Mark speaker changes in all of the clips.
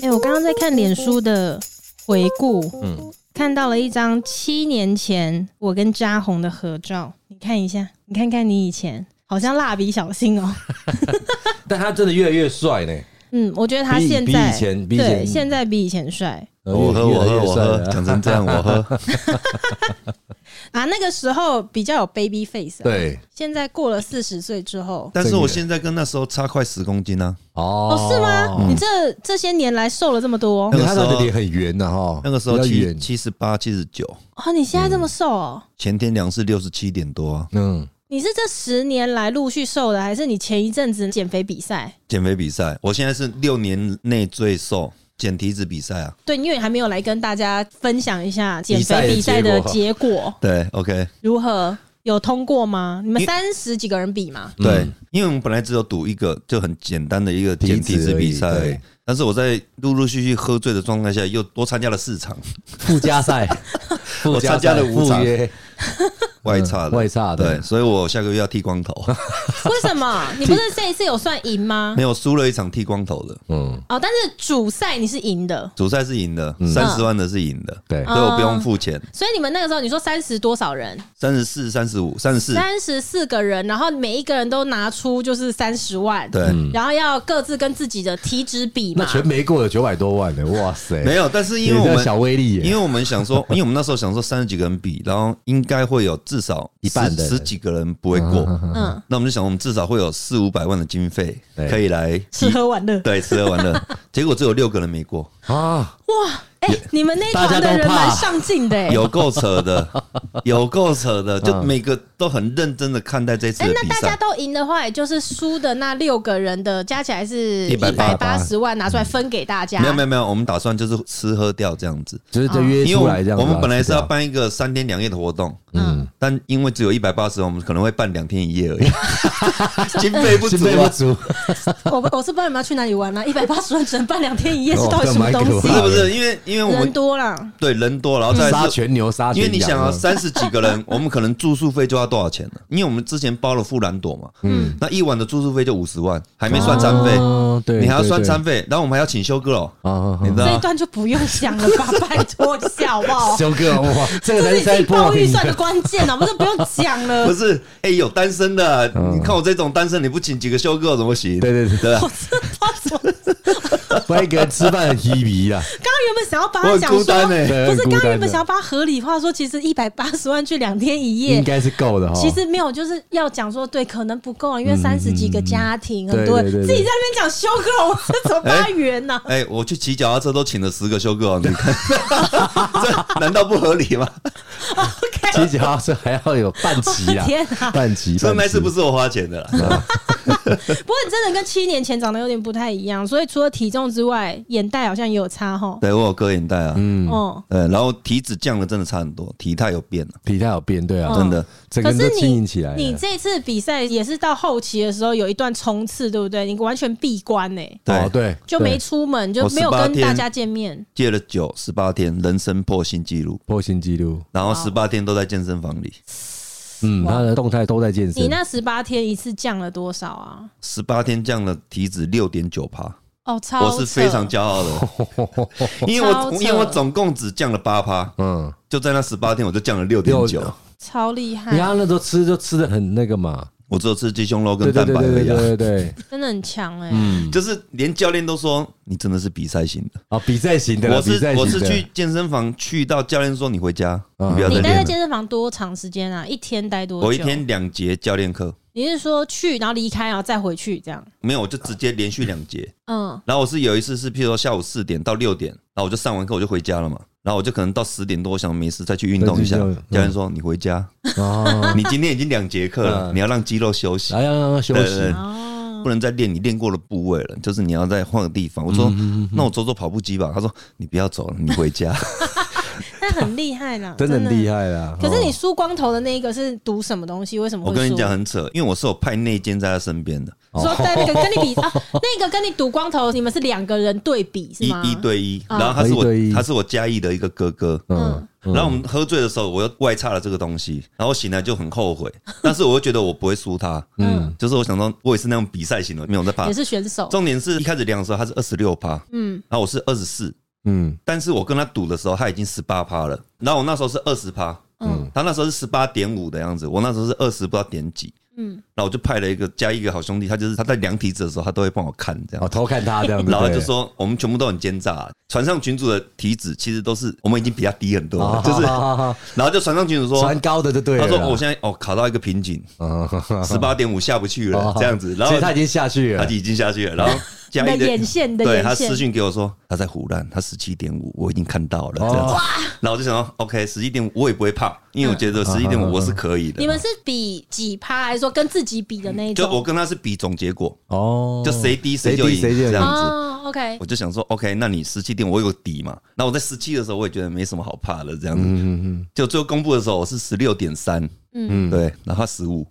Speaker 1: 哎、欸，我刚刚在看脸书的回顾，
Speaker 2: 嗯，
Speaker 1: 看到了一张七年前我跟嘉宏的合照，你看一下，你看看你以前，好像蜡笔小新哦、喔，
Speaker 2: 但他真的越来越帅呢。
Speaker 1: 嗯，我觉得他现在
Speaker 2: 比以前比以前
Speaker 1: 对现在比以前帅。
Speaker 3: 我喝我喝我喝，讲成这样我喝。
Speaker 1: 啊，那个时候比较有 baby face，、啊、
Speaker 2: 对。
Speaker 1: 现在过了四十岁之后，
Speaker 3: 但是我现在跟那时候差快十公斤呢、
Speaker 2: 啊。
Speaker 1: 哦，是吗？嗯、你这这些年来瘦了这么多？
Speaker 3: 那个时候
Speaker 2: 的脸很圆的哈，
Speaker 3: 那个时候七七十八、七十九。
Speaker 1: 哦，你现在这么瘦哦？
Speaker 3: 嗯、前天量是六十七点多啊。
Speaker 2: 嗯，
Speaker 1: 你是这十年来陆续瘦的，还是你前一阵子减肥比赛？
Speaker 3: 减肥比赛，我现在是六年内最瘦。减体脂比赛啊？
Speaker 1: 对，因为你还没有来跟大家分享一下减肥比赛的结果。
Speaker 3: 对，OK，
Speaker 1: 如何有通过吗？你们三十几个人比吗？
Speaker 3: 对，因为我们本来只有赌一个就很简单的一个减体脂比赛，但是我在陆陆续续喝醉的状态下，又多参加了四场
Speaker 2: 附加赛，
Speaker 3: 我参加了五场。外差的，
Speaker 2: 外差的，
Speaker 3: 对，所以我下个月要剃光头。
Speaker 1: 为什么？你不是这一次有算赢吗？
Speaker 3: 没有，输了一场剃光头的。
Speaker 1: 嗯，哦，但是主赛你是赢的，
Speaker 3: 主赛是赢的，三十万的是赢的，对，所以我不用付钱。
Speaker 1: 所以你们那个时候，你说三十多少人？
Speaker 3: 三十四、三十五、三十四，
Speaker 1: 三十四个人，然后每一个人都拿出就是三十万，
Speaker 3: 对，
Speaker 1: 然后要各自跟自己的体脂比嘛。
Speaker 2: 那全没过有九百多万的，哇塞！
Speaker 3: 没有，但是因为我们
Speaker 2: 小威力，
Speaker 3: 因为我们想说，因为我们那时候想说三十几个人比，然后应该会有至少
Speaker 2: 一半。
Speaker 3: 十几个人不会过，嗯，那我们就想，我们至少会有四五百万的经费可以来
Speaker 1: 吃喝玩乐，
Speaker 3: 对，吃喝玩乐。结果只有六个人没过
Speaker 2: 啊！
Speaker 1: 哇！哎、欸，你们那团的人蛮上进的，
Speaker 3: 有够扯的，有够扯的，就每个都很认真的看待这次。
Speaker 1: 那大家都赢的话，也就是输的那六个人的加起来是一百八十万，拿出来分给大家。
Speaker 3: 没有没有没有，我们打算就是吃喝掉这样子，
Speaker 2: 就是就约出来这样。
Speaker 3: 我们本来是要办一个三天两夜的活动，嗯，但因为只有一百八十万，我们可能会办两天一夜而已，经费不足啊。
Speaker 1: 我我是不知道你们要去哪里玩啊，一百八十万只能办两天一夜，是到底什么东西？
Speaker 3: 不是不是，因为因为我们
Speaker 1: 人多了，
Speaker 3: 对人多，然后再
Speaker 2: 杀全牛杀。
Speaker 3: 因为你想啊，三十几个人，我们可能住宿费就要多少钱呢？因为我们之前包了富兰朵嘛，嗯，那一晚的住宿费就五十万，还没算餐费，对，你还要算餐费，然后我们还要请修哥哦，你知道
Speaker 1: 这一段就不用想了吧，拜托一下好不好？
Speaker 2: 修哥，哇，这个才是
Speaker 1: 报预算的关键啊，我们都不用讲了。
Speaker 3: 不是，哎，有单身的，你看我这种单身，你不请几个修哥怎么行？
Speaker 2: 对对
Speaker 1: 对对，不
Speaker 2: 然一个人吃饭很稀微啊。
Speaker 1: 刚刚原本想要把他讲说，不是刚刚原本想要把他合理化说，其实一百八十万去两天一夜
Speaker 2: 应该是够的哈。
Speaker 1: 其实没有，就是要讲说对，可能不够啊，因为三十几个家庭，很多人自己在那边讲修哥，我这怎么发圆呢？
Speaker 3: 哎，我去骑脚踏车都请了十个修哥，你看，这难道不合理吗？
Speaker 1: 骑
Speaker 2: 脚踏车还要有半骑啊，
Speaker 1: 天啊，
Speaker 2: 半骑，
Speaker 3: 这那次不是我花钱的啦。
Speaker 1: 不过你真的跟七年前长得有点不太一样，所以除了体重之外，眼袋好像也有差哈。
Speaker 3: 对，我有割眼袋啊，嗯，哦，对，然后体脂降了真的差很多，体态有变了，
Speaker 2: 体态有变，对啊，
Speaker 3: 真的，
Speaker 2: 整个人都轻盈起来。
Speaker 1: 你这次比赛也是到后期的时候有一段冲刺，对不对？你完全闭关呢，
Speaker 3: 对。
Speaker 2: 对，
Speaker 1: 就没出门，就没有跟大家见面，
Speaker 3: 戒了酒十八天，人生破新纪录，
Speaker 2: 破新纪录，
Speaker 3: 然后十八天都在健身房里。
Speaker 2: 嗯，他的动态都在健身。
Speaker 1: 你那十八天一次降了多少啊？
Speaker 3: 十八天降了体脂六点九趴。
Speaker 1: 哦，超！
Speaker 3: 我是非常骄傲的，因为我因为我总共只降了八趴，嗯，就在那十八天我就降了六点九，
Speaker 1: 超厉害。
Speaker 2: 你看那时候吃就吃的很那个嘛。
Speaker 3: 我只有吃鸡胸肉跟蛋白而已，
Speaker 2: 对对对，
Speaker 1: 真的很强哎，
Speaker 3: 嗯，就是连教练都说你真的是比赛型的
Speaker 2: 啊，比赛型的。
Speaker 3: 我是我是去健身房去到教练说你回家。你
Speaker 1: 待在健身房多长时间啊？一天待多久？
Speaker 3: 我一天两节教练课。
Speaker 1: 你是说去然后离开然后再回去这样？
Speaker 3: 没有，我就直接连续两节。嗯，然后我是有一次是譬如说下午四点到六点，然后我就上完课我就回家了嘛。然后我就可能到十点多，我想没事再去运动一下。教练说：“你回家，你今天已经两节课了，你要让肌肉休息，
Speaker 2: 要让休息，
Speaker 3: 不能再练你练过的部位了。就是你要再换个地方。”我说：“那我走走跑步机吧。”他说：“你不要走了，你回家。”
Speaker 1: 那很厉害啦，
Speaker 2: 真的很厉害啦。
Speaker 1: 可是你梳光头的那一个是读什么东西？为什么？
Speaker 3: 我跟你讲很扯，因为我是有派内奸在他身边的。
Speaker 1: 说在那个跟你比啊，那个跟你赌光头，你们是两个人对比是吗？
Speaker 3: 一一对一，然后他是我他是我嘉义的一个哥哥，嗯，然后我们喝醉的时候，我又外差了这个东西，然后醒来就很后悔，但是我又觉得我不会输他，嗯，就是我想说，我也是那种比赛型的，没有在怕，
Speaker 1: 也是选手。
Speaker 3: 重点是一开始量的时候他是二十六趴，嗯，然后我是二十四，嗯，但是我跟他赌的时候他已经十八趴了，然后我那时候是二十趴，嗯，他那时候是十八点五的样子，我那时候是二十不知道点几。嗯，然后我就派了一个加一个好兄弟，他就是他在量体脂的时候，他都会帮我看这样，
Speaker 2: 哦，偷看他这样子。
Speaker 3: 然后就说我们全部都很奸诈，船上群主的体脂其实都是我们已经比他低很多了，就是，然后就船上群主说
Speaker 2: 船高的就对了，
Speaker 3: 他说我现在哦卡到一个瓶颈，十八点五下不去了这样子，然后
Speaker 2: 他已经下去了，
Speaker 3: 他已经下去了，然后。
Speaker 1: 的眼线的，
Speaker 3: 对他私讯给我说他在湖南，他十七点五，我已经看到了这样子。然后我就想说，OK，十七点五我也不会怕，因为我觉得十七点五我是可以的。
Speaker 1: 你们是比几趴，还是说跟自己比的那一种？
Speaker 3: 就我跟他是比总结果哦，就谁低谁就赢这样子。
Speaker 1: OK，
Speaker 3: 我就想说，OK，那你十七点五我有底嘛？那我在十七的时候，我也觉得没什么好怕的这样子。嗯嗯，就最后公布的时候，我是十六点三，嗯，对，然后十五。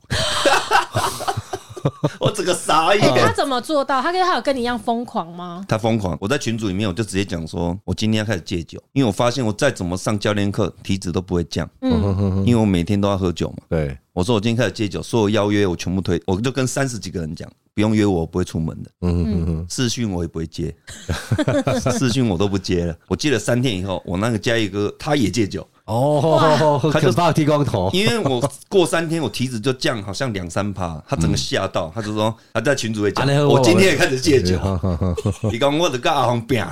Speaker 3: 我整个傻眼，
Speaker 1: 他怎么做到？他跟他有跟你一样疯狂吗？
Speaker 3: 他疯狂。我在群组里面，我就直接讲说，我今天要开始戒酒，因为我发现我再怎么上教练课，体脂都不会降。嗯，因为我每天都要喝酒嘛。对，我说我今天开始戒酒，所有邀约我全部推，我就跟三十几个人讲，不用约我，我不会出门的。嗯嗯嗯，视讯我也不会接，视讯我都不接了。我戒了三天以后，我那个嘉义哥他也戒酒。
Speaker 2: 哦，他就把我剃光头，
Speaker 3: 因为我过三天我体脂就降，好像两三趴，他整个吓到，他就说他在群组里讲，我今天也开始戒酒，你讲我的个阿红病，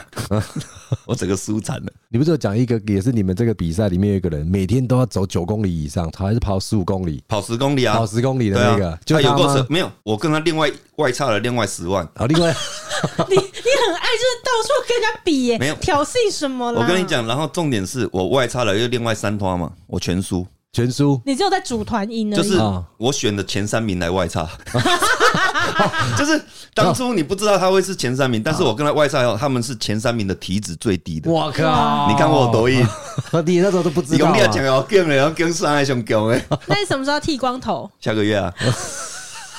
Speaker 3: 我整个输惨了。
Speaker 2: 你不是有讲一个，也是你们这个比赛里面有一个人，每天都要走九公里以上，他还是跑十五公里，
Speaker 3: 跑十公里啊，
Speaker 2: 跑十公里的那个，
Speaker 3: 就有过没有？我跟他另外外差了另外十万，
Speaker 2: 啊，另外
Speaker 1: 你你很爱就是到处跟人家比耶，没有挑衅什么了？
Speaker 3: 我跟你讲，然后重点是我外差了又另。另外三团嘛，我全输，
Speaker 2: 全输。
Speaker 1: 你只有在组团赢，
Speaker 3: 就是我选的前三名来外差，就是当初你不知道他会是前三名，但是我跟他外差后，他们是前三名的体脂最低的。
Speaker 2: 我靠！
Speaker 3: 你看我有多硬，
Speaker 2: 你那时候都不知道。
Speaker 3: 讲要跟了，要跟上还想跟哎。
Speaker 1: 那你什么时候剃光头？
Speaker 3: 下个月啊。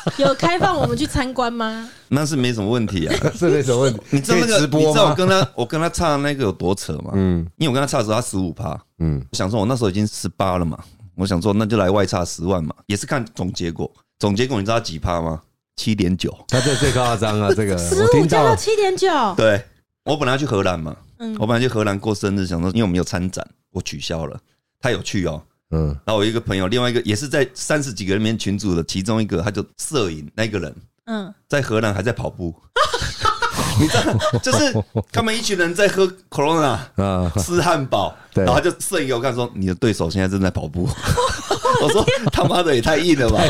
Speaker 1: 有开放我们去参观吗？
Speaker 3: 那是没什么问题啊，
Speaker 2: 是没什么问题。
Speaker 3: 你知道那个？你知道我跟他，我跟他差那个有多扯吗？嗯，因为我跟他差的时候他十五趴，嗯，我想说我那时候已经十八了嘛，我想说那就来外差十万嘛，也是看总结果。总结果你知道他几趴吗？七点九，
Speaker 2: 他这最夸张啊，这个
Speaker 1: 十五加到七点九。
Speaker 3: 对，我本来要去荷兰嘛，嗯，我本来去荷兰过生日，想说因为我们有参展，我取消了。他有去哦。嗯，然后我一个朋友，另外一个也是在三十几个人里面群组的其中一个，他就摄影那个人，嗯，在荷兰还在跑步，你知道，就是他们一群人在喝 Corona，吃汉堡，然后他就摄影给我看，说你的对手现在正在跑步，我说他妈的也太硬了吧。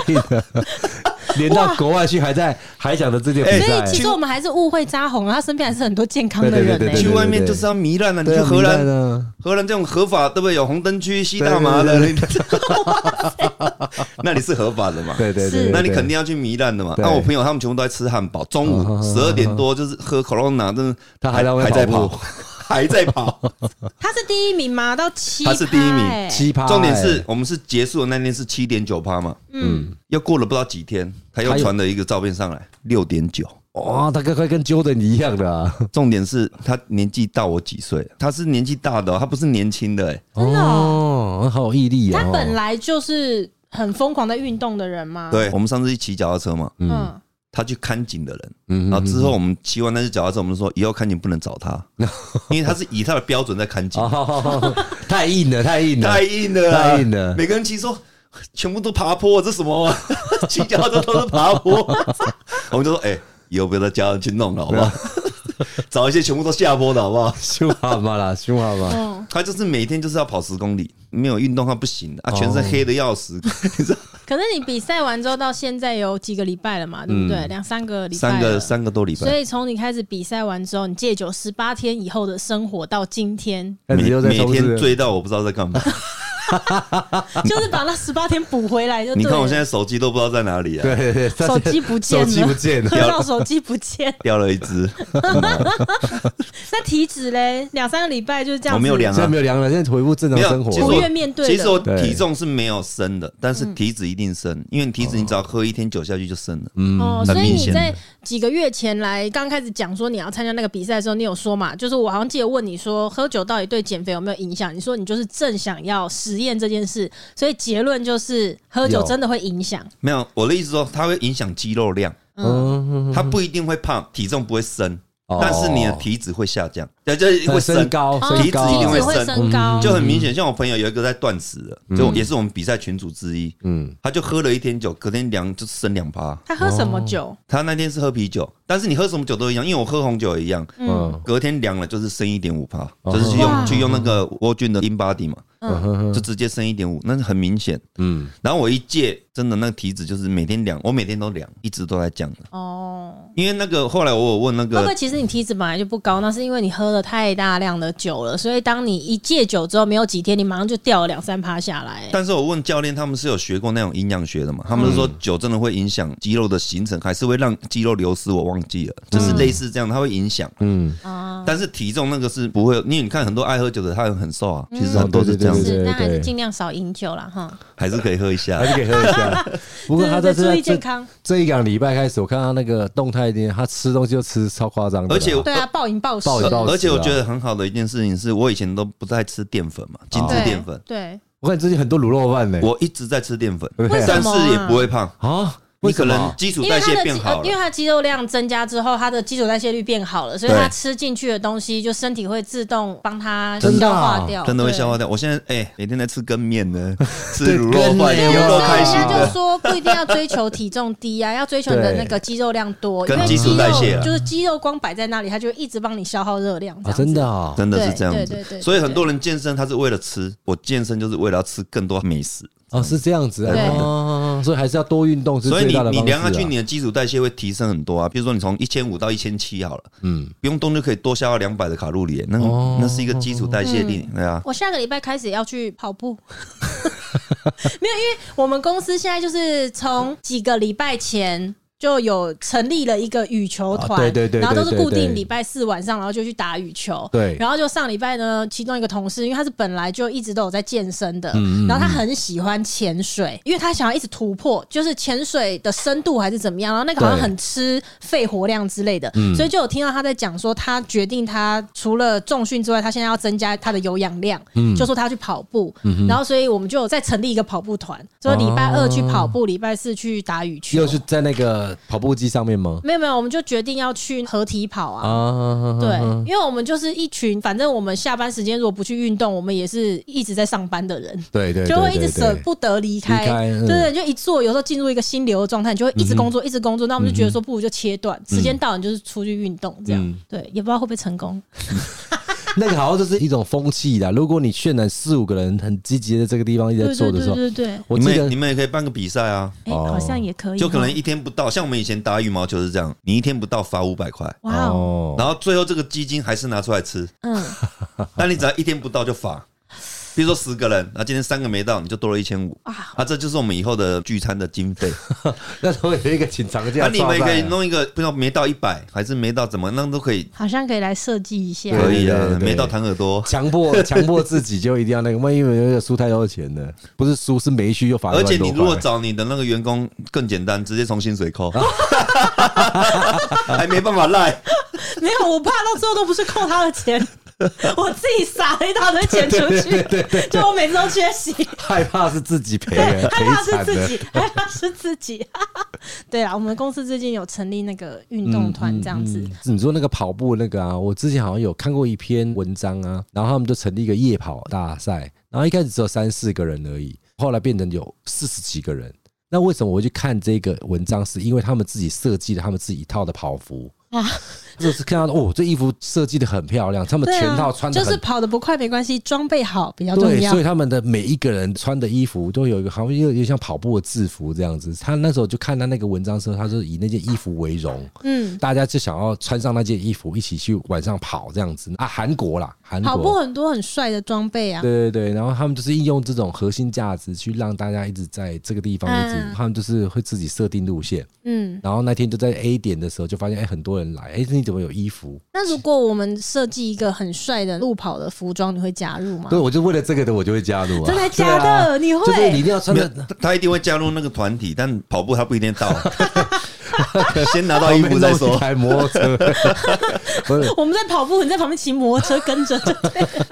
Speaker 2: 连到国外去还在还讲的这件比赛，
Speaker 1: 所以其实我们还是误会扎红啊，他身边还是很多健康的人呢。
Speaker 3: 去外面就是要糜烂了，你去荷兰，荷兰这种合法对不对？有红灯区吸大麻的，那你是合法的嘛？
Speaker 2: 对对对，
Speaker 3: 那你肯定要去糜烂的嘛。那我朋友他们全部都在吃汉堡，中午 十二点多就是喝 Corona，真的他还在还在跑，还在跑。
Speaker 1: 他是第一名吗？到七，
Speaker 3: 他是第一名，
Speaker 2: 七趴。
Speaker 3: 重点是我们是结束的那天是七点九趴嘛？嗯，又过了不知道几天。他又传了一个照片上来，六点九，
Speaker 2: 哇，他跟快跟 Jordan 一样的啊。
Speaker 3: 重点是他年纪大我几岁，他是年纪大的，他不是年轻的，哎，
Speaker 1: 真的哦，
Speaker 2: 好有毅力啊。
Speaker 1: 他本来就是很疯狂在运动的人嘛。
Speaker 3: 对，我们上次一起脚踏车嘛，嗯，他去看景的人，嗯，然后之后我们骑完那只脚踏车，我们说以后看景不能找他，因为他是以他的标准在看景，
Speaker 2: 太硬了，太硬了，
Speaker 3: 太硬了，太硬了，每个人骑说。全部都爬坡，这什么？骑脚的都是爬坡。我们就说，哎、欸，以后不要再叫人去弄了，好不好？找一些全部都下坡的好不好？
Speaker 2: 凶好嘛啦，凶好嘛。
Speaker 3: 他就是每天就是要跑十公里，没有运动他不行的啊，全身黑的要死。
Speaker 1: 可是你比赛完之后到现在有几个礼拜了嘛？对不对？两三个礼拜，
Speaker 3: 三个三个多礼拜。
Speaker 1: 所以从你开始比赛完之后，你戒酒十八天以后的生活到今天，
Speaker 3: 每每天醉到我不知道在干嘛。
Speaker 1: 就是把那十八天补回来就对。
Speaker 3: 你看我现在手机都不知道在哪里啊！
Speaker 2: 对对对，
Speaker 1: 手机不见了，
Speaker 2: 手机不见了，
Speaker 1: 喝到手机不见，
Speaker 3: 掉了一只。
Speaker 1: 那体脂嘞，两三个礼拜就是这样。
Speaker 3: 我没有量啊，
Speaker 2: 现在没有量了，现在恢复正常生活。
Speaker 1: 不愿面对。
Speaker 3: 其实我体重是没有升的，但是体脂一定升，因为体脂你只要喝一天酒下去就升了。嗯，
Speaker 1: 哦，所以你在几个月前来刚开始讲说你要参加那个比赛的时候，你有说嘛？就是我好像记得问你说，喝酒到底对减肥有没有影响？你说你就是正想要实验这件事，所以结论就是喝酒真的会影响。
Speaker 3: 没有，我的意思说它会影响肌肉量，嗯，它不一定会胖，体重不会升。但是你的体脂会下降，对，就会升高，体脂一定会升。高，就很明显。像我朋友有一个在断食的，就也是我们比赛群组之一，嗯，他就喝了一天酒，隔天量就升两趴。
Speaker 1: 他喝什么酒？
Speaker 3: 他那天是喝啤酒，但是你喝什么酒都一样，因为我喝红酒也一样，嗯，隔天量了就是升一点五趴，就是去用去用那个沃菌的 InBody 嘛。嗯，就直接升一点五，那是很明显。嗯，然后我一戒，真的那个体脂就是每天量，我每天都量，一直都在降的。哦，因为那个后来我有问那个，
Speaker 1: 会不会其实你体脂本来就不高，那是因为你喝了太大量的酒了，所以当你一戒酒之后，没有几天，你马上就掉了两三趴下来。
Speaker 3: 但是我问教练，他们是有学过那种营养学的嘛？他们是说酒真的会影响肌肉的形成，还是会让肌肉流失？我忘记了，就是类似这样，它会影响。嗯，但是体重那个是不会，因为你看很多爱喝酒的，他很瘦啊，其实很多是这样。
Speaker 1: 是，但还是尽量少饮酒了哈。
Speaker 3: 还是可以喝一下，
Speaker 2: 还是可以喝一下。不过他在注意健康。这一两礼拜开始，我看他那个动态一点，他吃东西就吃超夸张的。
Speaker 3: 而且
Speaker 1: 对啊，暴饮暴食。
Speaker 3: 而且我觉得很好的一件事情是，我以前都不太吃淀粉嘛，精致淀粉。
Speaker 1: 对。
Speaker 2: 我看最近很多卤肉饭呢，
Speaker 3: 我一直在吃淀粉，但是也不会胖啊。你可能基础代谢变好，
Speaker 1: 因为它的肌肉量增加之后，它的基础代谢率变好了，所以它吃进去的东西，就身体会自动帮它消化掉，
Speaker 3: 真的会消化掉。我现在哎，每天在吃羹面呢，吃卤肉饭，有肉开心。
Speaker 1: 人家就说不一定要追求体重低啊，要追求你的那个肌肉量多，
Speaker 3: 跟基础代谢
Speaker 1: 就是肌肉光摆在那里，它就一直帮你消耗热量。
Speaker 2: 真的啊，
Speaker 3: 真的是这样子。所以很多人健身，他是为了吃，我健身就是为了要吃更多美食。
Speaker 2: 哦，是这样子啊，对，所以还是要多运动。
Speaker 3: 所以你你量下去，你的基础代谢会提升很多啊。比如说你从一千五到一千七好了，嗯，不用动就可以多消耗两百的卡路里，那那是一个基础代谢力，对啊。
Speaker 1: 我下个礼拜开始要去跑步，没有，因为我们公司现在就是从几个礼拜前。就有成立了一个羽球团，对对对，然后都是固定礼拜四晚上，然后就去打羽球。对，然后就上礼拜呢，其中一个同事，因为他是本来就一直都有在健身的，然后他很喜欢潜水，因为他想要一直突破，就是潜水的深度还是怎么样，然后那个好像很吃肺活量之类的，所以就有听到他在讲说，他决定他除了重训之外，他现在要增加他的有氧量，就说他要去跑步，然后所以我们就有再成立一个跑步团，所以礼拜二去跑步，礼拜四去打羽球，
Speaker 2: 又是在那个。跑步机上面吗？
Speaker 1: 没有没有，我们就决定要去合体跑啊！对，因为我们就是一群，反正我们下班时间如果不去运动，我们也是一直在上班的人，对对，就会一直舍不得离开，对对，就一做，有时候进入一个心流的状态，你就会一直工作，一直工作，那我们就觉得说，不如就切断，时间到你就是出去运动，这样，对，也不知道会不会成功。
Speaker 2: 那个好像就是一种风气啦。如果你渲染四五个人很积极的这个地方一直在做的时候，
Speaker 1: 对对对，
Speaker 3: 我记得你们也可以办个比赛啊，
Speaker 1: 哎，好像也可以，
Speaker 3: 就可能一天不到，像我们以前打羽毛球是这样，你一天不到罚五百块，哇哦，然后最后这个基金还是拿出来吃，嗯，但你只要一天不到就罚。比如说十个人，那今天三个没到，你就多了一千五啊！这就是我们以后的聚餐的经费。
Speaker 2: 那我有一个请长假，
Speaker 3: 那你们也可以弄一个，不知道没到一百，还是没到怎么，那都可以。
Speaker 1: 好像可以来设计一下。
Speaker 3: 可以啊，没到谈耳朵，
Speaker 2: 强迫强迫自己就一定要那个，万一有人输太多钱呢？不是输，是没去又罚。
Speaker 3: 而且你如果找你的那个员工更简单，直接从薪水扣，还没办法赖。
Speaker 1: 没有，我怕到最后都不是扣他的钱。我自己撒了一大堆钱出去，就我每次都缺席，
Speaker 2: 害怕是自己赔，
Speaker 1: 害怕是自己，害怕是自己。对啊，我们公司最近有成立那个运动团，这样子、嗯嗯嗯。你
Speaker 2: 说那个跑步那个啊，我之前好像有看过一篇文章啊，然后他们就成立一个夜跑大赛，然后一开始只有三四个人而已，后来变成有四十几个人。那为什么我会去看这个文章？是因为他们自己设计了他们自己一套的跑服。啊。就是看到哦，这衣服设计的很漂亮，他们全套穿的、
Speaker 1: 啊、就是跑得不快没关系，装备好比较重要。
Speaker 2: 对，所以他们的每一个人穿的衣服都有一个好像有点像跑步的制服这样子。他那时候就看他那个文章时候，他是以那件衣服为荣，嗯，大家就想要穿上那件衣服一起去晚上跑这样子啊。韩国啦，韩国
Speaker 1: 跑步很多很帅的装备啊。
Speaker 2: 对对对，然后他们就是应用这种核心价值去让大家一直在这个地方一直，嗯、他们就是会自己设定路线，嗯，然后那天就在 A 点的时候就发现哎，很多人来，哎，你怎么有衣服？
Speaker 1: 那如果我们设计一个很帅的路跑的服装，你会加入吗？
Speaker 2: 对，我就为了这个的，我就会加入啊！
Speaker 1: 真的假的？啊、你会？
Speaker 2: 就是你一定要穿的，
Speaker 3: 他一定会加入那个团体，但跑步他不一定到。先拿到衣服再说。开摩托车，
Speaker 1: 我们在跑步，你在旁边骑摩托车跟着。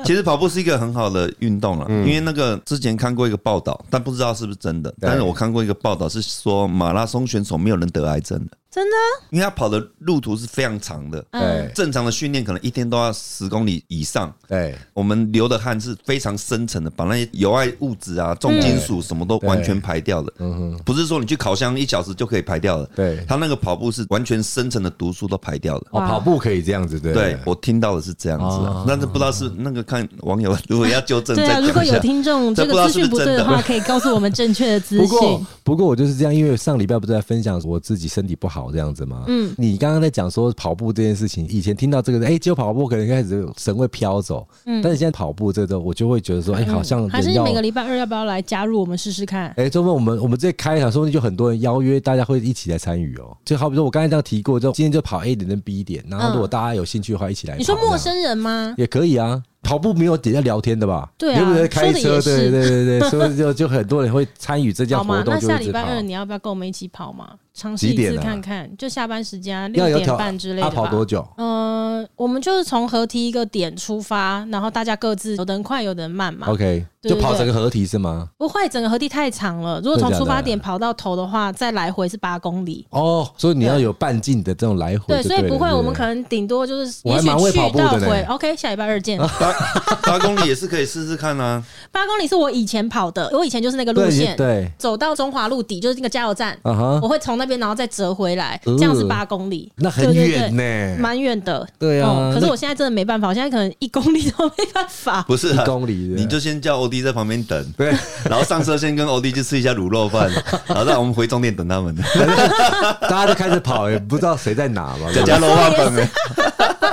Speaker 3: 其实跑步是一个很好的运动了，因为那个之前看过一个报道，但不知道是不是真的。但是我看过一个报道是说，马拉松选手没有人得癌症的。
Speaker 1: 真的？
Speaker 3: 因为他跑的路途是非常长的，对，正常的训练可能一天都要十公里以上。对，我们流的汗是非常深层的，把那些有害物质啊、重金属什么都完全排掉的。嗯哼，不是说你去烤箱一小时就可以排掉的。对，他那个跑步是完全深层的毒素都排掉了。
Speaker 2: 哦，跑步可以这样子，对。
Speaker 3: 对，我听到的是这样子，但是不知道是那个看网友如果要纠正，对啊，
Speaker 1: 如果有听众这个资讯不对的话，可以告诉我们正确的资讯。不过，
Speaker 2: 不过我就是这样，因为上礼拜不是在分享我自己身体不好这样子吗？嗯。你刚刚在讲说跑步这件事情，以前听到这个，哎，只有跑步可能开始神会飘走，嗯，但是现在跑步这个，我就会觉得说，哎，好像
Speaker 1: 还是你每个礼拜二要不要来加入我们试试看？
Speaker 2: 哎，周末我们我们这开一场，说不定就很多人邀约，大家会一起来参与哦。就好比说我刚才这样提过，就今天就跑 A 点跟 B 点，然后如果大家有兴趣的话，一起来。
Speaker 1: 你说陌生人吗？
Speaker 2: 也可以啊。跑步没有底下聊天的吧？
Speaker 1: 对啊，
Speaker 2: 开车，对对对对，所以就就很多人会参与这项活动。
Speaker 1: 那下礼拜二你要不要跟我们一起跑嘛？尝试一次看看，就下班时间六点半之类的。
Speaker 2: 要跑多久？
Speaker 1: 嗯，我们就是从合体一个点出发，然后大家各自有的人快，有的人慢嘛。
Speaker 2: OK，就跑整个合体是吗？
Speaker 1: 不会，整个合体太长了。如果从出发点跑到头的话，再来回是八公里。
Speaker 2: 哦，所以你要有半径的这种来回。
Speaker 1: 对，所以不会，我们可能顶多就是也许去到回。OK，下礼拜二见。
Speaker 3: 八公里也是可以试试看啊。
Speaker 1: 八公里是我以前跑的，我以前就是那个路线，对，走到中华路底就是那个加油站，我会从那边然后再折回来，这样是八公里，
Speaker 2: 那很远呢，
Speaker 1: 蛮远的。
Speaker 2: 对啊，
Speaker 1: 可是我现在真的没办法，我现在可能一公里都没办法。
Speaker 3: 不是一公里，你就先叫欧弟在旁边等，对，然后上车先跟欧弟去吃一下卤肉饭，然后让我们回终点等他们。
Speaker 2: 大家就开始跑，也不知道谁在哪嘛，
Speaker 3: 在家卤肉饭。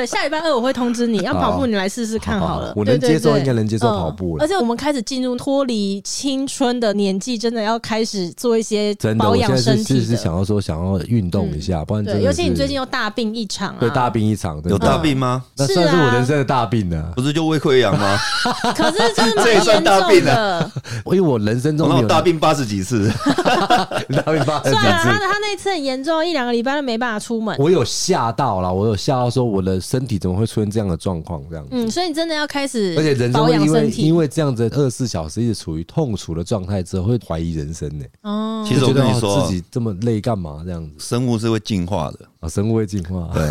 Speaker 1: 对，下礼拜二我会通知你，要跑步你来试试看好了。
Speaker 2: 我能接受，应该能接受跑步了。
Speaker 1: 而且我们开始进入脱离青春的年纪，真的要开始做一些保养身体。
Speaker 2: 其实是想要说想要运动一下，不然对。
Speaker 1: 尤其你最近又大病一场，
Speaker 2: 对，大病一场，
Speaker 3: 有大病吗？
Speaker 2: 那算是我人生的大病呢，
Speaker 3: 不是就胃溃疡吗？
Speaker 1: 可是这也算大病的，
Speaker 2: 因为我人生中有
Speaker 3: 大病八十几次，
Speaker 2: 大病八十几次。
Speaker 1: 他他那次很严重，一两个礼拜都没办法出门。
Speaker 2: 我有吓到了，我有吓到说我的身体怎么会出现这样的状况？这样子，
Speaker 1: 嗯，所以你真的要开始，
Speaker 2: 而且人生会因为因为这样子二十四小时一直处于痛楚的状态之后，会怀疑人生呢。
Speaker 1: 哦，
Speaker 3: 其实我跟你说，
Speaker 2: 自己这么累干嘛？这样子，
Speaker 3: 生物是会进化的
Speaker 2: 啊，生物会进化，
Speaker 3: 对。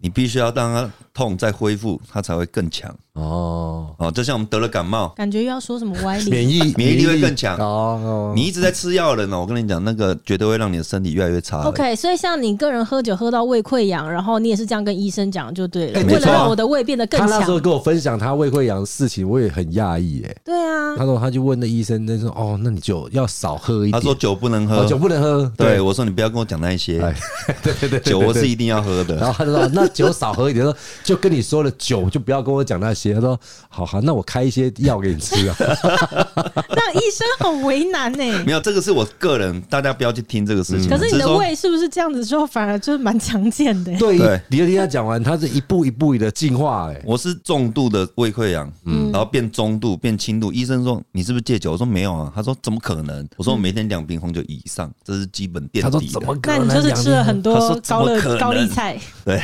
Speaker 3: 你必须要让它痛再恢复，它才会更强哦哦。就像我们得了感冒，
Speaker 1: 感觉又要说什么歪理，
Speaker 3: 免疫免疫力会更强哦。你一直在吃药的人呢，我跟你讲，那个绝对会让你的身体越来越差。
Speaker 1: OK，所以像你个人喝酒喝到胃溃疡，然后你也是这样跟医生讲就对了，为了让我的胃变得更强。
Speaker 2: 他那时候跟我分享他胃溃疡的事情，我也很讶异哎。
Speaker 1: 对啊，
Speaker 2: 他说他就问那医生，他说哦，那你酒要少喝一点。
Speaker 3: 他说酒不能喝，
Speaker 2: 酒不能喝。
Speaker 3: 对，我说你不要跟我讲那一些。对对对，酒我是一定要喝的。
Speaker 2: 然后他就说那酒少。少喝一点，说就跟你说了，酒就不要跟我讲那些。他说：“好好，那我开一些药给你吃啊。”
Speaker 1: 那医生很为难呢。
Speaker 3: 没有，这个是我个人，大家不要去听这个事情。
Speaker 1: 可是你的胃是不是这样子之后，反而就是蛮强健的？
Speaker 2: 对，你要听他讲完，他是一步一步的进化。哎，
Speaker 3: 我是重度的胃溃疡，嗯，然后变中度，变轻度。医生说你是不是戒酒？我说没有啊。他说怎么可能？我说我每天两瓶红酒以上，这是基本垫底。
Speaker 2: 他说怎么可能？
Speaker 1: 那你就是吃了很多高乐高丽菜。
Speaker 3: 对。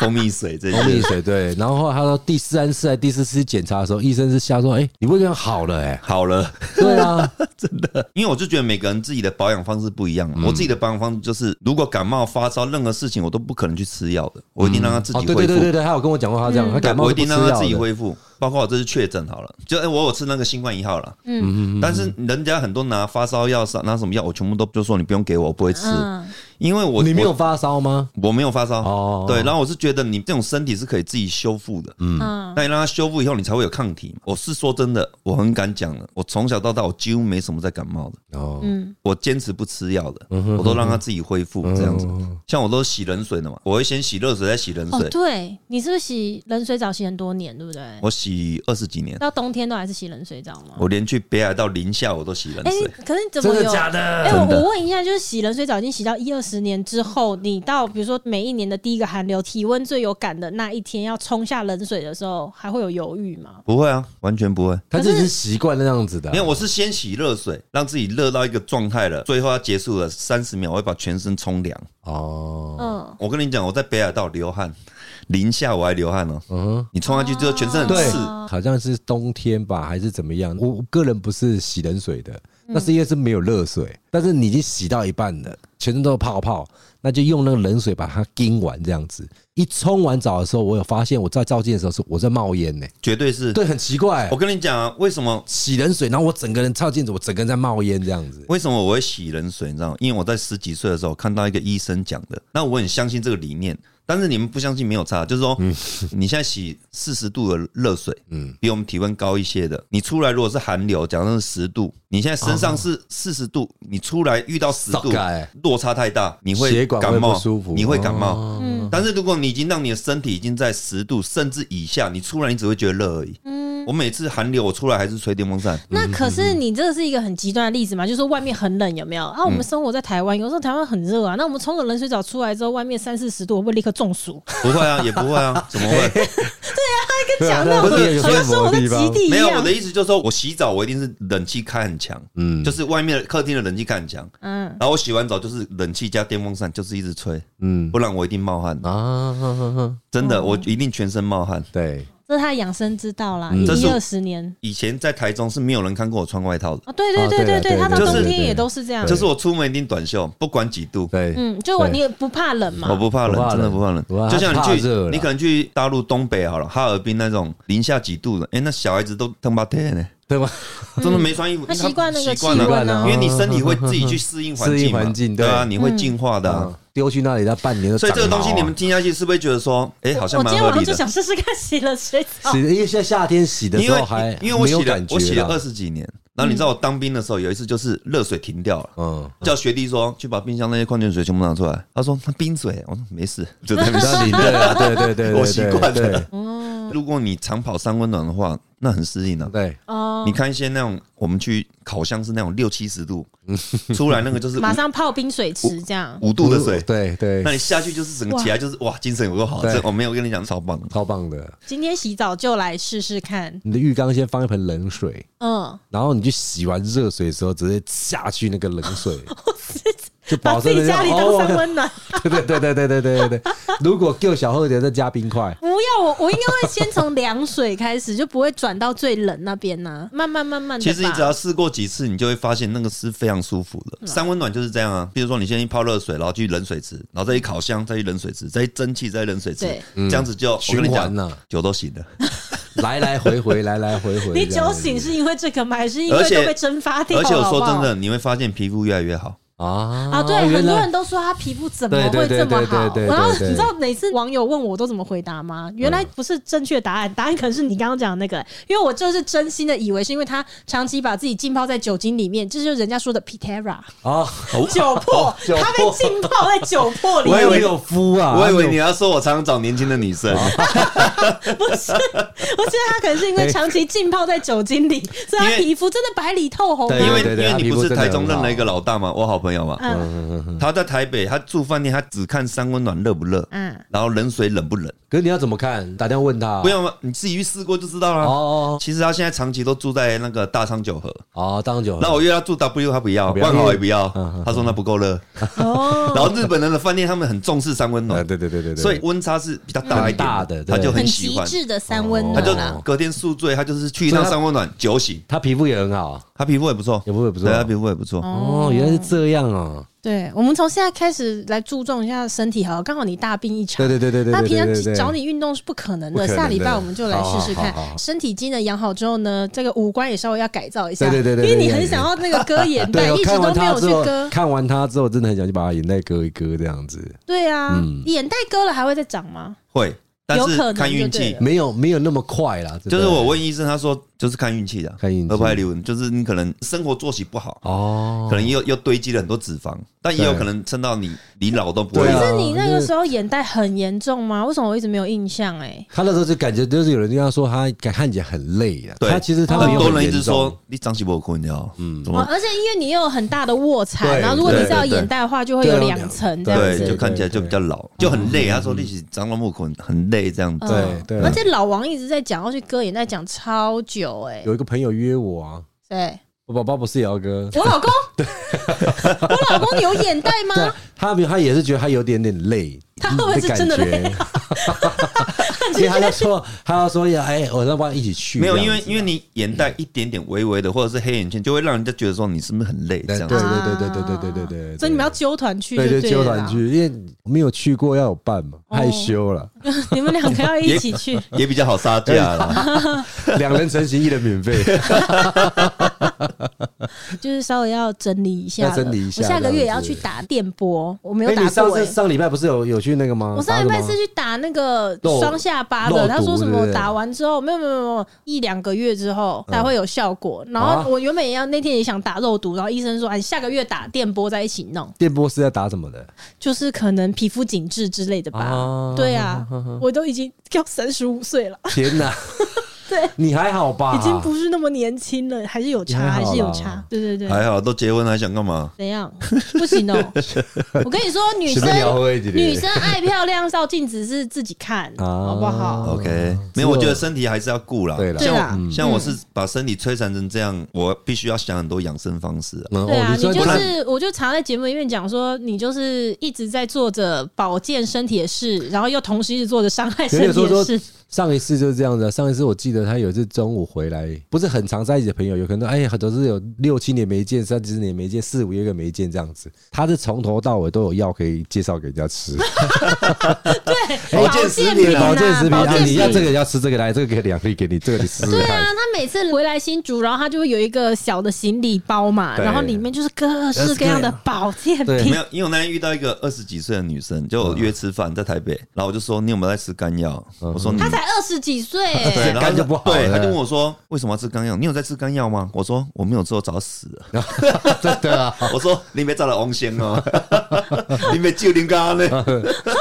Speaker 3: 蜂蜜水，这
Speaker 2: 蜂蜜水对。然后他说第三次还第四次检查的时候，医生是瞎说：“哎，你胃溃疡好了，哎，
Speaker 3: 好了。”
Speaker 2: 对啊，
Speaker 3: 真的。因为我就觉得每个人自己的保养方式不一样。我自己的保养方式就是，如果感冒发烧，任何事情我都不可能去吃药的，我一定让他自己恢复。
Speaker 2: 对对对对，他有跟我讲过他这样，他感冒
Speaker 3: 我一定让他自己恢复。包括我这次确诊好了，就哎，我有吃那个新冠一号了，嗯。嗯，但是人家很多拿发烧药拿什么药，我全部都就说你不用给我，我不会吃。因为我
Speaker 2: 你没有发烧吗？
Speaker 3: 我没有发烧。哦，对，然后我是觉得你这种身体是可以自己修复的，嗯，那你让它修复以后，你才会有抗体。我是说真的，我很敢讲的，我从小到大我几乎没什么在感冒的。哦，嗯，我坚持不吃药的，我都让它自己恢复这样子。像我都洗冷水的嘛，我会先洗热水再洗冷水。
Speaker 1: 对，你是不是洗冷水澡洗很多年，对不对？
Speaker 3: 我洗二十几年，
Speaker 1: 到冬天都还是洗冷水澡吗？
Speaker 3: 我连去北海道零下我都洗冷水。
Speaker 1: 可是你怎么有？
Speaker 2: 真的假的？
Speaker 1: 哎，我我问一下，就是洗冷水澡已经洗到一二十年之后。你到比如说每一年的第一个寒流，体温最有感的那一天，要冲下冷水的时候，还会有犹豫吗？
Speaker 3: 不会啊，完全不会。
Speaker 2: 他就是习惯那样子的。
Speaker 3: 因为我是先洗热水，让自己热到一个状态了，最后要结束了三十秒，我会把全身冲凉。哦，嗯，我跟你讲，我在北海道流汗，零下我还流汗哦。嗯，你冲下去之后全身很刺，
Speaker 2: 好像是冬天吧，还是怎么样？我个人不是洗冷水的，那是因为是没有热水，但是你已经洗到一半了，全身都是泡泡。那就用那个冷水把它浸完，这样子。一冲完澡的时候，我有发现我在照镜的时候是我在冒烟呢，
Speaker 3: 绝对是。
Speaker 2: 对，很奇怪。
Speaker 3: 我跟你讲啊，为什么
Speaker 2: 洗冷水，然后我整个人照镜子，我整个人在冒烟这样子？
Speaker 3: 为什么我会洗冷水？你知道吗？因为我在十几岁的时候看到一个医生讲的，那我很相信这个理念。但是你们不相信没有差，就是说，你现在洗四十度的热水，嗯，比我们体温高一些的，你出来如果是寒流，假如是十度，你现在身上是四十度，你出来遇到十度，落差太大，你会感冒，舒服。你会感冒。嗯，但是如果你已经让你的身体已经在十度甚至以下，你出来你只会觉得热而已。我每次寒流，我出来还是吹电风扇。
Speaker 1: 那可是你这是一个很极端的例子嘛？就是说外面很冷，有没有？啊，我们生活在台湾，有时候台湾很热啊。那我们冲个冷水澡出来之后，外面三四十度，会不会立刻中暑？
Speaker 3: 不会啊，也不会啊，怎么会？对
Speaker 1: 啊，他跟讲那种好像生活在极地一样。
Speaker 3: 没有，我的意思就是说我洗澡，我一定是冷气开很强，嗯，就是外面客厅的冷气开很强，嗯，然后我洗完澡就是冷气加电风扇，就是一直吹，嗯，不然我一定冒汗啊，真的，我一定全身冒汗，
Speaker 2: 对。
Speaker 1: 这是他养生之道啦，一二十年。
Speaker 3: 以前在台中是没有人看过我穿外套的。
Speaker 1: 啊，对对对对对，他到冬天也都是这样。
Speaker 3: 就是我出门一定短袖，不管几度。
Speaker 2: 对，
Speaker 1: 嗯，就我你也不怕冷嘛？
Speaker 3: 我不怕冷，真的不怕冷。就像你去，你可能去大陆东北好了，哈尔滨那种零下几度的，哎，那小孩子都疼怕天呢。对吧？真的没穿衣服，
Speaker 1: 他习惯那个气温了，
Speaker 3: 因为你身体会自己去适应环境，对啊，你会进化的。
Speaker 2: 丢去那里，它半年。
Speaker 3: 所以这个东西你们听下去，是不是觉得说，哎，好像蛮合理的？我今天晚上
Speaker 1: 就想试试看洗了水澡。
Speaker 2: 因为现在夏天洗的时候还
Speaker 3: 因为我洗了，我洗了二十几年。然后你知道我当兵的时候，有一次就是热水停掉了，嗯，叫学弟说去把冰箱那些矿泉水全部拿出来。他说他冰水，我说没事，就在冰箱里。
Speaker 2: 对对对，我习惯了。
Speaker 3: 如果你长跑三温暖的话，那很适应的。对，哦，你看一些那种我们去烤箱是那种六七十度，出来那个就是
Speaker 1: 马上泡冰水池这样，
Speaker 3: 五度的水。
Speaker 2: 对对，
Speaker 3: 那你下去就是整个起来就是哇，精神有多好。这我没有跟你讲，超棒，
Speaker 2: 超棒的。
Speaker 1: 今天洗澡就来试试看。
Speaker 2: 你的浴缸先放一盆冷水，嗯，然后你去洗完热水的时候，直接下去那个冷水。
Speaker 1: 就把自己家里当三温暖，
Speaker 2: 对对对对对对对对。如果够小喝点，再加冰块。
Speaker 1: 不要我，我应该会先从凉水开始，就不会转到最冷那边呢。慢慢慢慢的。
Speaker 3: 其实你只要试过几次，你就会发现那个是非常舒服的。三温暖就是这样啊。比如说你先去泡热水，然后去冷水池，然后再去烤箱，再去冷水池，再去蒸汽，再去冷水池，这样子就
Speaker 2: 循环了，
Speaker 3: 酒都醒了，
Speaker 2: 来来回回，来来回回。
Speaker 1: 你酒醒是因为这个吗？还是因为都被蒸发掉？
Speaker 3: 而且我说真的，你会发现皮肤越来越好。
Speaker 1: 啊啊！对，很多人都说他皮肤怎么会这么好？然后你知道每次网友问我，都怎么回答吗？原来不是正确答案，答案可能是你刚刚讲的那个。因为我就是真心的以为是因为他长期把自己浸泡在酒精里面，这就是人家说的 Pitera 啊，酒粕，他被浸泡在酒粕里面。
Speaker 2: 我以为有肤啊，
Speaker 3: 我以为你要说我常常找年轻的女生，
Speaker 1: 不是，我觉得他可能是因为长期浸泡在酒精里，所以他皮肤真的白里透红。
Speaker 3: 因为因为你不是台中认了一个老大吗？我好朋友。没有嘛？嗯，他在台北，他住饭店，他只看三温暖热不热，嗯，然后冷水冷不冷。
Speaker 2: 可是你要怎么看？打电话问他。
Speaker 3: 不用，你自己去试过就知道了。哦，其实他现在长期都住在那个大昌九和。
Speaker 2: 哦，大昌九和。
Speaker 3: 那我约他住 W，他不要，万豪也不要。他说那不够热。哦。然后日本人的饭店，他们很重视三温暖。
Speaker 2: 对对对对对。
Speaker 3: 所以温差是比较大一点的，他就很喜欢。
Speaker 1: 极致的三温暖。
Speaker 3: 他就隔天宿醉，他就是去一趟三温暖酒醒。
Speaker 2: 他皮肤也很好，
Speaker 3: 他皮肤也不错，
Speaker 2: 皮肤也不错，
Speaker 3: 对，他皮肤也不错。
Speaker 2: 哦，原来是这样哦。
Speaker 1: 对，我们从现在开始来注重一下身体，好，刚好你大病一场，
Speaker 2: 对对对对对，
Speaker 1: 那平常找你运动是不可能的，下礼拜我们就来试试看，身体机能养好之后呢，这个五官也稍微要改造一下，
Speaker 2: 对对对，
Speaker 1: 因为你很想要那个割眼袋，一直都没有去割，
Speaker 2: 看完他之后，真的很想去把他眼袋割一割这样子。
Speaker 1: 对啊，眼袋割了还会再长吗？
Speaker 3: 会。但是看运气，
Speaker 2: 没有没有那么快啦。
Speaker 3: 就是我问医生，他说就是看运气的，
Speaker 2: 看运气。
Speaker 3: 合就是你可能生活作息不好哦，可能又又堆积了很多脂肪，但也有可能撑到你你老都不会。
Speaker 1: 可是你那个时候眼袋很严重吗？为什么我一直没有印象？哎，
Speaker 2: 他那时候就感觉就是有人跟他说，他看起来很累啊。
Speaker 3: 对，
Speaker 2: 他其实他
Speaker 3: 很多人一直说你长期不困，你知道？嗯，
Speaker 1: 而且因为你又有很大的卧蚕，然后如果你是要眼袋的话，就会有两层这样子，
Speaker 3: 就看起来就比较老，就很累。他说你是长了木困，很累这样子。
Speaker 2: 对。对，
Speaker 1: 而且老王一直在讲要去割眼袋，讲超久哎。
Speaker 2: 有一个朋友约我啊，
Speaker 1: 对，
Speaker 2: 我宝宝不是姚哥？
Speaker 1: 我老公，对，我老公你有眼袋吗？
Speaker 2: 他他也是觉得他有点点累，
Speaker 1: 他会不会是真的累？
Speaker 2: 所以他就说，他要说要哎，我要不要一起去？
Speaker 3: 没有，因为因为你眼袋一点点微微的，或者是黑眼圈，就会让人家觉得说你是不是很累？这样子。
Speaker 2: 对对对对对对对对对。
Speaker 1: 所以你们要揪团去，
Speaker 2: 对，揪团去，因为没有去过要有伴嘛，害羞了。
Speaker 1: 你们两个要一起去，
Speaker 3: 也比较好杀价了。
Speaker 2: 两人成行，一人免费。
Speaker 1: 就是稍微要整理一下，
Speaker 2: 整理一下。
Speaker 1: 我下个月也要去打电波，我没有打过。
Speaker 2: 上次上礼拜不是有有去那个吗？
Speaker 1: 我上礼拜是去打那个双下巴的，他说什么打完之后没有没有没有一两个月之后才会有效果。然后我原本也要那天也想打肉毒，然后医生说哎下个月打电波在一起弄。
Speaker 2: 电波是在打什么的？
Speaker 1: 就是可能皮肤紧致之类的吧。对啊，我都已经要三十五岁了。
Speaker 2: 天哪！
Speaker 1: 对，
Speaker 2: 你还好吧？
Speaker 1: 已经不是那么年轻了，还是有差，还是有差。对对对，
Speaker 3: 还好，都结婚还想干嘛？
Speaker 1: 怎样？不行哦！我跟你说，女生女生爱漂亮，照镜子是自己看，好不好
Speaker 3: ？OK，没有，我觉得身体还是要顾啦。对啦，像我是把身体摧残成这样，我必须要想很多养生方式。
Speaker 1: 对啊，你就是，我就常在节目里面讲说，你就是一直在做着保健身体的事，然后又同时一直做着伤害身体的事。
Speaker 2: 上一次就是这样子，上一次我记得他有一次中午回来，不是很常在一起的朋友，有可能哎呀，都是有六七年没见，三十年没见，四五月个月没见这样子。他是从头到尾都有药可以介绍给人家吃，
Speaker 1: 对，
Speaker 2: 保健食品，保健食品，你要这个要吃这个来，这个可以两粒给你，这个你吃。
Speaker 1: 对啊，他每次回来新竹，然后他就会有一一个小的行李包嘛，然后里面就是各式各样的保健品。
Speaker 3: 没有，因为我那天遇到一个二十几岁的女生，就约吃饭在台北，然后我就说你有没有在吃肝药？我说你
Speaker 1: 她才二十几岁，
Speaker 3: 对，肝就不好。对，他就问我说为什么要吃肝药？你有在吃肝药吗？我说我没有吃，我早死了。
Speaker 2: 真的啊？
Speaker 3: 我说你别找了王仙哦，你别救林刚呢？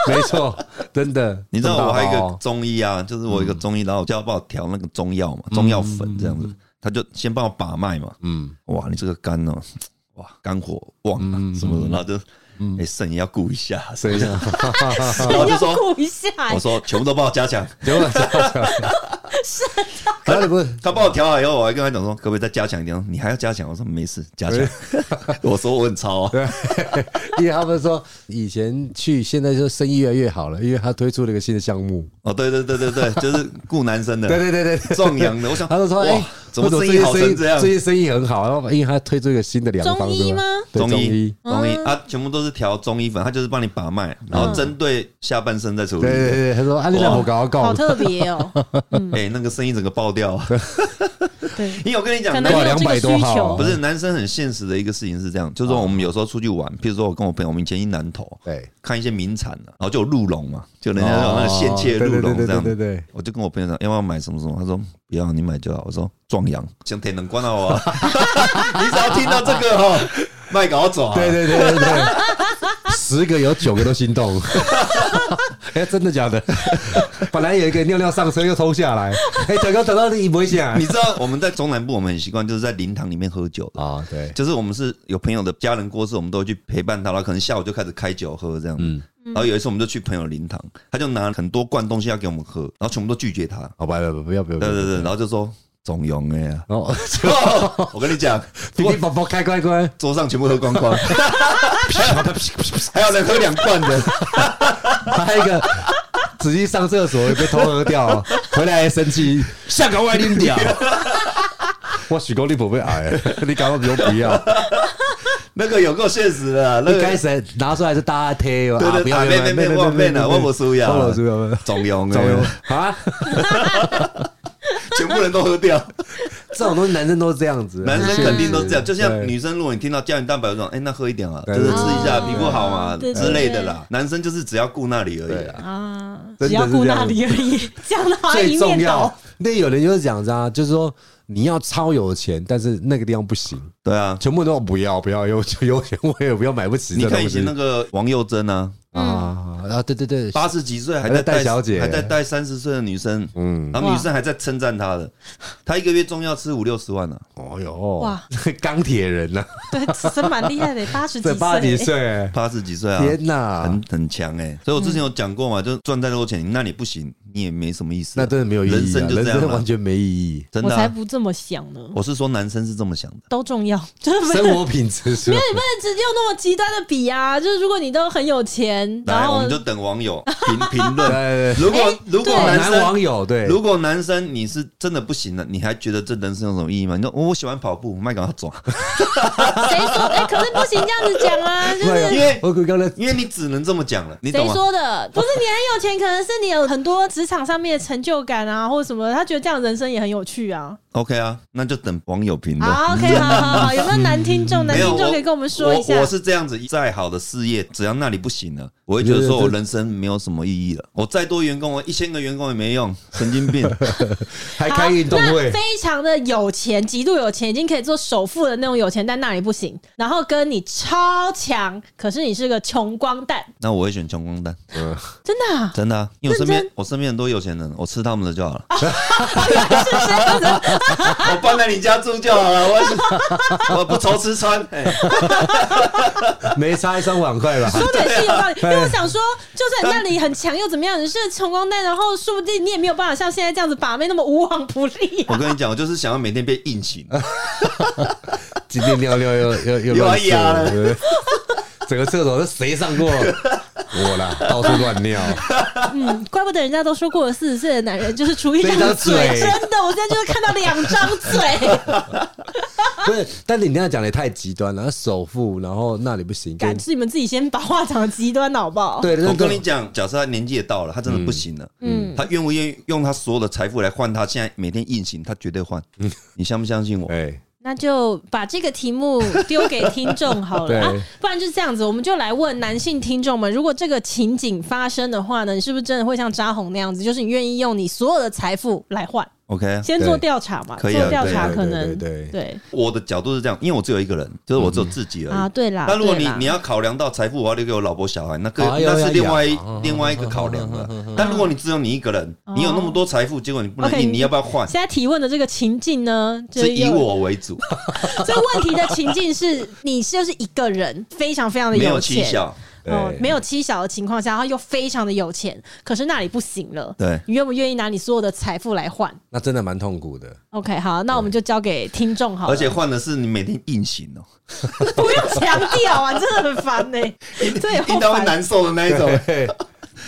Speaker 2: 没错，真的。
Speaker 3: 你知道我还有一个中医啊，就是我一个中医，然后叫他帮我调那个中药嘛，中药粉这样子。他就先帮我把脉嘛，嗯，哇，你这个肝哦，哇，肝火旺啊，什么的，然后就，哎，肾也要顾一下，肾一下，
Speaker 1: 然后就说顾一下，
Speaker 3: 我说全部都帮我加强，全部加强，
Speaker 1: 是，
Speaker 3: 他不是他帮我调好以后，我还跟他讲说，可不可以再加强一点？你还要加强？我说没事，加强。我说我很糙，对，
Speaker 2: 因为他们说以前去，现在就生意越来越好了，因为他推出了一个新的项目。
Speaker 3: 哦，对对对对对，就是顾男生的，
Speaker 2: 对对对对，
Speaker 3: 壮阳的。我想
Speaker 2: 他就说，哎。
Speaker 3: 怎么生意好成这样？
Speaker 2: 最近生意很好，然后因为他推出一个新的良方，
Speaker 1: 中医吗？
Speaker 3: 中医，中医，他全部都是调中医粉，他就是帮你把脉，然后针对下半身再处理。
Speaker 2: 对对对，他说啊，你两口搞搞，
Speaker 1: 好特别哦。
Speaker 3: 哎，那个生意整个爆掉。
Speaker 1: 对，
Speaker 3: 因为我跟你讲，
Speaker 1: 可能有这个需求。
Speaker 3: 不是男生很现实的一个事情是这样，就是说我们有时候出去玩，譬如说我跟我朋友，我们以前去南投，对，看一些名产的，然后就有鹿茸嘛，就人家有那个鲜切鹿茸这样，对对，我就跟我朋友讲，要不要买什么什么？他说不要，你买就好。我说壮阳，像天能关了我，你只要听到这个哈，卖搞走。对对对对对，
Speaker 2: 十个有九个都心动。哎，真的假的？本来有一个尿尿上车又偷下来，哎，等到等到你不会想，
Speaker 3: 你知道我们在中南部，我们很习惯就是在灵堂里面喝酒
Speaker 2: 啊，对，
Speaker 3: 就是我们是有朋友的家人过世，我们都会去陪伴他，然后可能下午就开始开酒喝这样，嗯，然后有一次我们就去朋友灵堂，他就拿很多罐东西要给我们喝，然后全部都拒绝他，
Speaker 2: 好吧，不不要不要，
Speaker 3: 对对对，然后就说中庸的呀，哦，我跟你讲，
Speaker 2: 叮叮宝宝开乖乖，
Speaker 3: 桌上全部喝光光，还有人喝两罐的。
Speaker 2: 还有一个仔细上厕所也被偷喝掉，回来还生气，下个外拎掉。我许过你不会矮，你赶快给我不要。
Speaker 3: 那个有够现实的，那个
Speaker 2: 开始拿出来是大家贴
Speaker 3: 对对，不要别别别忘变了，我不输呀，
Speaker 2: 我不输呀，
Speaker 3: 中庸
Speaker 2: 中庸啊！
Speaker 3: 全部人都喝掉，
Speaker 2: 这种东西男生都是这样子，
Speaker 3: 男生肯定都是这样。就像女生，如果你听到胶原蛋白这种，哎，那喝一点啊，就是吃一下皮肤好嘛之类的啦。男生就是只要顾那里而已啦
Speaker 1: 啊，只要顾那里而已，讲的好一面倒。
Speaker 2: 那有人就是讲这样，就是说你要超有钱，但是那个地方不行。
Speaker 3: 对啊，
Speaker 2: 全部都不要不要，有有钱我也不要买不起。
Speaker 3: 你看以前那个王佑珍呢？
Speaker 2: 啊啊对对对，
Speaker 3: 八十几岁还在带小姐，还在带三十岁的女生，嗯，然后女生还在称赞他的，他一个月中药吃五六十万呢，哦哟，哇，钢铁人呐，
Speaker 1: 对，真蛮厉害的，八十几岁，
Speaker 2: 八十几岁，
Speaker 3: 八十几岁啊，
Speaker 2: 天哪，
Speaker 3: 很很强哎，所以我之前有讲过嘛，就赚再多钱，那你不行，你也没什么意思，
Speaker 2: 那真的没有意义，
Speaker 3: 人生就这样，
Speaker 2: 完全没意义，
Speaker 3: 真的，
Speaker 1: 我才不这么想呢，
Speaker 3: 我是说男生是这么想的，
Speaker 1: 都重要，
Speaker 2: 生活品质，
Speaker 1: 没有，你不能只用那么极端的比啊，就是如果你都很有钱，然后我们就。
Speaker 3: 等网友评评论。如果如果男生
Speaker 2: 网友对，
Speaker 3: 如果男生你是真的不行了，你还觉得这人生有什么意义吗？你说我喜欢跑步，麦赶他走。
Speaker 1: 谁说？哎，可是不行这样子讲啊，就是
Speaker 3: 因为我刚才因为你只能这么讲了。你谁
Speaker 1: 说的？不是你很有钱，可能是你有很多职场上面的成就感啊，或者什么，他觉得这样人生也很有趣啊。
Speaker 3: OK 啊，那就等网友评论。
Speaker 1: 好，OK，好好好，有没有男听众？男听众可以跟我们说一下。
Speaker 3: 我是这样子，再好的事业，只要那里不行了，我会觉得说我人生没有什么意义了。我再多员工，我一千个员工也没用，神经病。
Speaker 2: 还开运动会，
Speaker 1: 非常的有钱，极度有钱，已经可以做首富的那种有钱，但那里不行。然后跟你超强，可是你是个穷光蛋。
Speaker 3: 那我会选穷光蛋。
Speaker 1: 嗯，真的，啊
Speaker 3: 真的，啊因为我身边我身边很多有钱人，我吃他们的就好了。我搬来你家住就好了，我我不愁吃穿，
Speaker 2: 没差一双碗筷吧？
Speaker 1: 说的是有道理，因为我想说，就算那里很强又怎么样？你是穷光蛋，然后说不定你也没有办法像现在这样子把妹那么无往不利。
Speaker 3: 我跟你讲，我就是想要每天被硬请，
Speaker 2: 今天尿尿又又又乱了，整个厕所是谁上过？我啦，到处乱尿。
Speaker 1: 嗯，怪不得人家都说过了四十岁的男人就是出一张嘴，嘴真的，我现在就是看到两张嘴。
Speaker 2: 不是，但是你那样讲的也太极端了。首富，然后那里不行，
Speaker 1: 敢是你们自己先把话讲的极端好不好？
Speaker 3: 对，我跟你讲，假设他年纪也到了，他真的不行了，嗯，他愿不愿意用他所有的财富来换他现在每天硬行？他绝对换。嗯，你相不相信我？哎。
Speaker 1: 那就把这个题目丢给听众好了 啊，不然就是这样子，我们就来问男性听众们：如果这个情景发生的话呢，你是不是真的会像扎红那样子，就是你愿意用你所有的财富来换
Speaker 3: ？OK，
Speaker 1: 先做调查嘛，做调查可能
Speaker 2: 对
Speaker 1: 对。
Speaker 3: 我的角度是这样，因为我只有一个人，就是我只有自己而已啊。对啦，那如果你你要考量到财富，我要留给我老婆小孩，那个那是另外另外一个考量了。但如果你只有你一个人，你有那么多财富，结果你不能印，你要不要换？
Speaker 1: 现在提问的这个情境呢，
Speaker 3: 是以我为主。
Speaker 1: 所 以问题的情境是你就是一个人，非常非常的有钱。哦，没有妻小的情况下，然后又非常的有钱，可是那里不行了。
Speaker 3: 对，
Speaker 1: 你愿不愿意拿你所有的财富来换？
Speaker 2: 那真的蛮痛苦的。
Speaker 1: OK，好，那我们就交给听众好了。
Speaker 3: 而且换的是你每天硬行哦，
Speaker 1: 不用强调啊，真的很烦呢、欸，这也
Speaker 3: 听到会难受的那一种。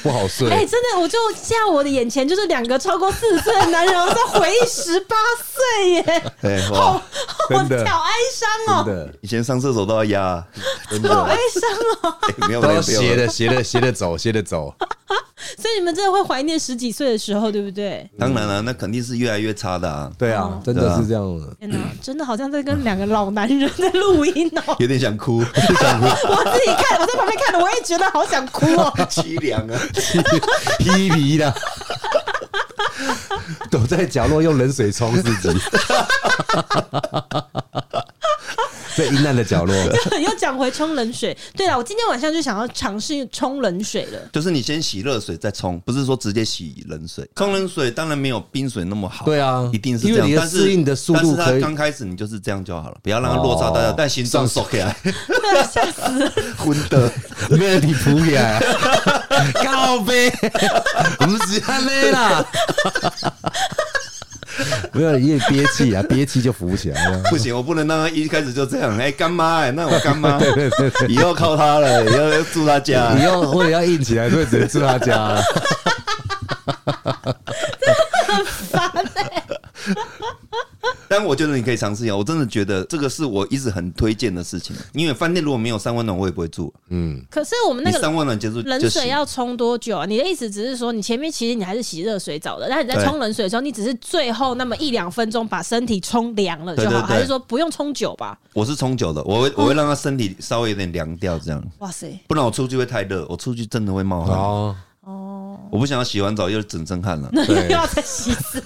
Speaker 2: 不好睡。
Speaker 1: 哎，真的，我就现在我的眼前就是两个超过四十岁的男人在回忆十八岁耶，好好哀伤哦。
Speaker 3: 以前上厕所都要压，
Speaker 1: 好哀伤哦。
Speaker 3: 没有，
Speaker 2: 都要斜的，斜的，斜的走，斜的走。
Speaker 1: 所以你们真的会怀念十几岁的时候，对不对？
Speaker 3: 当然了，那肯定是越来越差的啊。
Speaker 2: 对啊，真的是这样的。
Speaker 1: 天哪，真的好像在跟两个老男人在录音哦，
Speaker 3: 有点想哭，想哭。
Speaker 1: 我自己看，我在旁边看的，我也觉得好想哭哦，
Speaker 3: 凄凉啊，
Speaker 2: 皮皮的，躲在角落用冷水冲自己。在阴暗的角落，
Speaker 1: 又讲回冲冷水。对了，我今天晚上就想要尝试冲冷水了。
Speaker 3: 就是你先洗热水再冲，不是说直接洗冷水。冲冷水当然没有冰水那么好。
Speaker 2: 对啊，
Speaker 3: 一定是这样。但是适
Speaker 2: 应的速度可以。
Speaker 3: 刚开始你就是这样就好了，不要让它落差大家，但形状缩起来。
Speaker 1: 吓死！
Speaker 3: 昏的，
Speaker 2: 没有你扑起来。靠背，我们只看累了。没有，因为憋气啊，憋气就浮不起来了。
Speaker 3: 不行，我不能让他一开始就这样。哎、欸，干妈，欸，那我干妈，对对对，以后靠他了，以后要住他家，
Speaker 2: 以后我也要硬起来，所以只能住他家了。
Speaker 1: 真的很烦哎。
Speaker 3: 但我觉得你可以尝试一下，我真的觉得这个是我一直很推荐的事情。因为饭店如果没有三温暖，我也不会住。嗯，
Speaker 1: 可是我们那个
Speaker 3: 三温暖结束，
Speaker 1: 冷水要冲多久啊？你的意思只是说，你前面其实你还是洗热水澡的，但是你在冲冷水的时候，你只是最后那么一两分钟把身体冲凉了就好，还是说不用冲久吧？
Speaker 3: 我是冲久的，我会我会让他身体稍微有点凉掉，这样。哇塞！不然我出去会太热，我出去真的会冒汗。哦。哦，我不想要洗完澡又整身汗了，
Speaker 1: 那 又要再洗一次，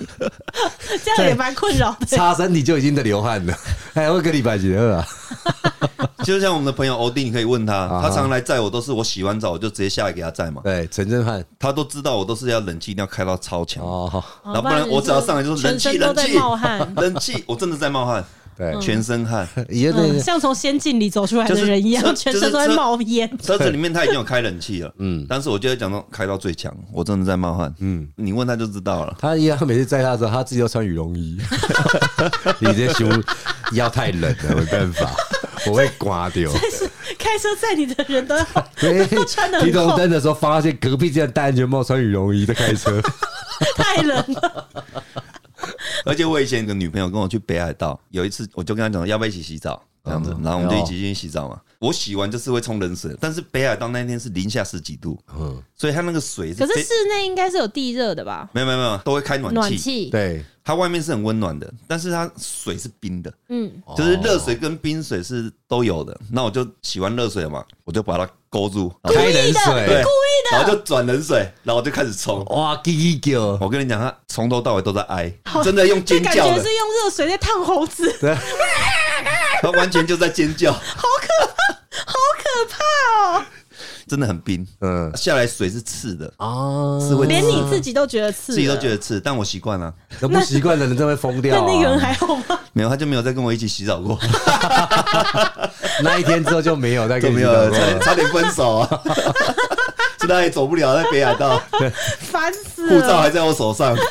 Speaker 1: 这样也蛮困扰的。
Speaker 2: 擦身体就已经在流汗了，还会跟你摆几个啊？
Speaker 3: 就像我们的朋友欧弟，你可以问他，他常来载我，都是我洗完澡我就直接下来给他载嘛。
Speaker 2: 对，陈真汉，
Speaker 3: 他都知道我都是要冷气一定要开到超强哦，然后不然我只要上来就是冷气，冷气
Speaker 1: 冒汗，
Speaker 3: 冷气，我真的在冒汗。对，全身汗，
Speaker 1: 像从仙境里走出来的人一样，全身都在冒烟。
Speaker 3: 车子里面他已经有开冷气了，嗯，但是我就会讲到开到最强，我真的在冒汗，嗯，你问他就知道了。
Speaker 2: 他一样，每次载他的时候，他自己要穿羽绒衣。你这胸腰太冷了，没办法，我会刮掉。
Speaker 1: 开车载你的人都要都穿的。提头
Speaker 2: 灯的时候，发现隔壁竟然戴安全帽、穿羽绒衣在开车，
Speaker 1: 太冷了。
Speaker 3: 而且我以前有个女朋友跟我去北海道，有一次我就跟她讲要不要一起洗澡这样子，然后我们就一起进去洗澡嘛。我洗完就是会冲冷水，但是北海道那天是零下十几度，嗯，所以它那个水是。
Speaker 1: 可是室内应该是有地热的吧？
Speaker 3: 没有没有没有，都会开暖气。
Speaker 1: 暖气
Speaker 2: 对，
Speaker 3: 它外面是很温暖的，但是它水是冰的，嗯，就是热水跟冰水是都有的。那我就洗完热水了嘛，我就把它勾住，
Speaker 2: 开冷水，
Speaker 3: 对，然后就转冷水，然后我就开始冲。
Speaker 2: 哇，叽叽叫！
Speaker 3: 我跟你讲，他从头到尾都在哀，真的用尖叫的，感
Speaker 1: 觉是用热水在烫猴子。对，
Speaker 3: 他完全就在尖叫，好
Speaker 1: 可！
Speaker 3: 真的很冰，嗯，下来水是刺的
Speaker 1: 啊，刺味，连你自己都觉得刺，
Speaker 3: 自己都觉得刺，但我习惯了。
Speaker 2: 那不习惯的人真会疯掉。
Speaker 1: 那那个人还好吗？
Speaker 3: 没有，他就没有再跟我一起洗澡过。
Speaker 2: 那一天之后就没有再跟，
Speaker 3: 没有，差差点分手啊。现在也走不了，在北海道，
Speaker 1: 烦死了。
Speaker 3: 护照还在我手上。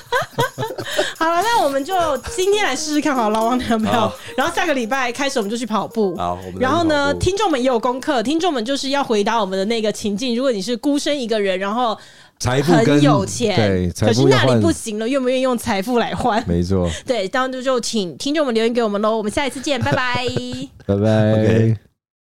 Speaker 1: 好了，那我们就今天来试试看，好，老王有没有？然后下个礼拜开始我们就去跑步。好，然后呢，听众们也有功课，听众们就是要回答我们的那个情境。如果你是孤身一个人，然后财富很有钱，对，可是那里不行了，愿不愿意用财富来换？
Speaker 2: 没错，
Speaker 1: 对，当然就请听众们留言给我们喽。我们下一次见，拜拜，
Speaker 2: 拜拜。